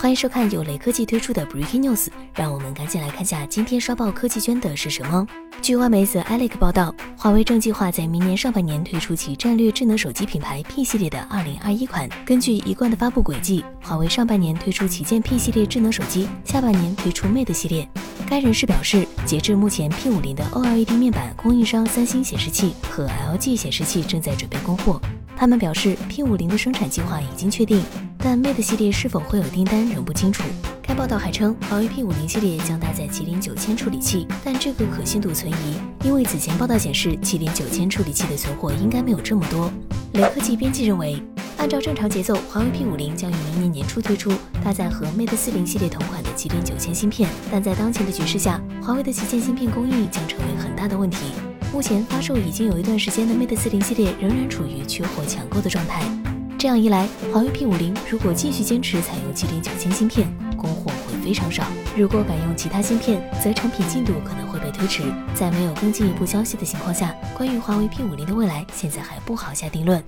欢迎收看由雷科技推出的 Breaking News，让我们赶紧来看下今天刷爆科技圈的是什么。据外媒 The Alex 报道，华为正计划在明年上半年推出其战略智能手机品牌 P 系列的2021款。根据一贯的发布轨迹，华为上半年推出旗舰 P 系列智能手机，下半年推出 Mate 系列。该人士表示，截至目前，P50 的 OLED 面板供应商三星显示器和 LG 显示器正在准备供货。他们表示，P50 的生产计划已经确定。但 Mate 系列是否会有订单仍不清楚。该报道还称，华为 P50 系列将搭载麒麟九千处理器，但这个可信度存疑，因为此前报道显示，麒麟九千处理器的存货应该没有这么多。雷科技编辑认为，按照正常节奏，华为 P50 将于明年年初推出搭载和 Mate 四零系列同款的麒麟九千芯片，但在当前的局势下，华为的旗舰芯片供应将成为很大的问题。目前发售已经有一段时间的 Mate 四零系列仍然处于缺货抢购的状态。这样一来，华为 P 五零如果继续坚持采用麒麟九千芯片，供货会非常少；如果改用其他芯片，则产品进度可能会被推迟。在没有更进一步消息的情况下，关于华为 P 五零的未来，现在还不好下定论。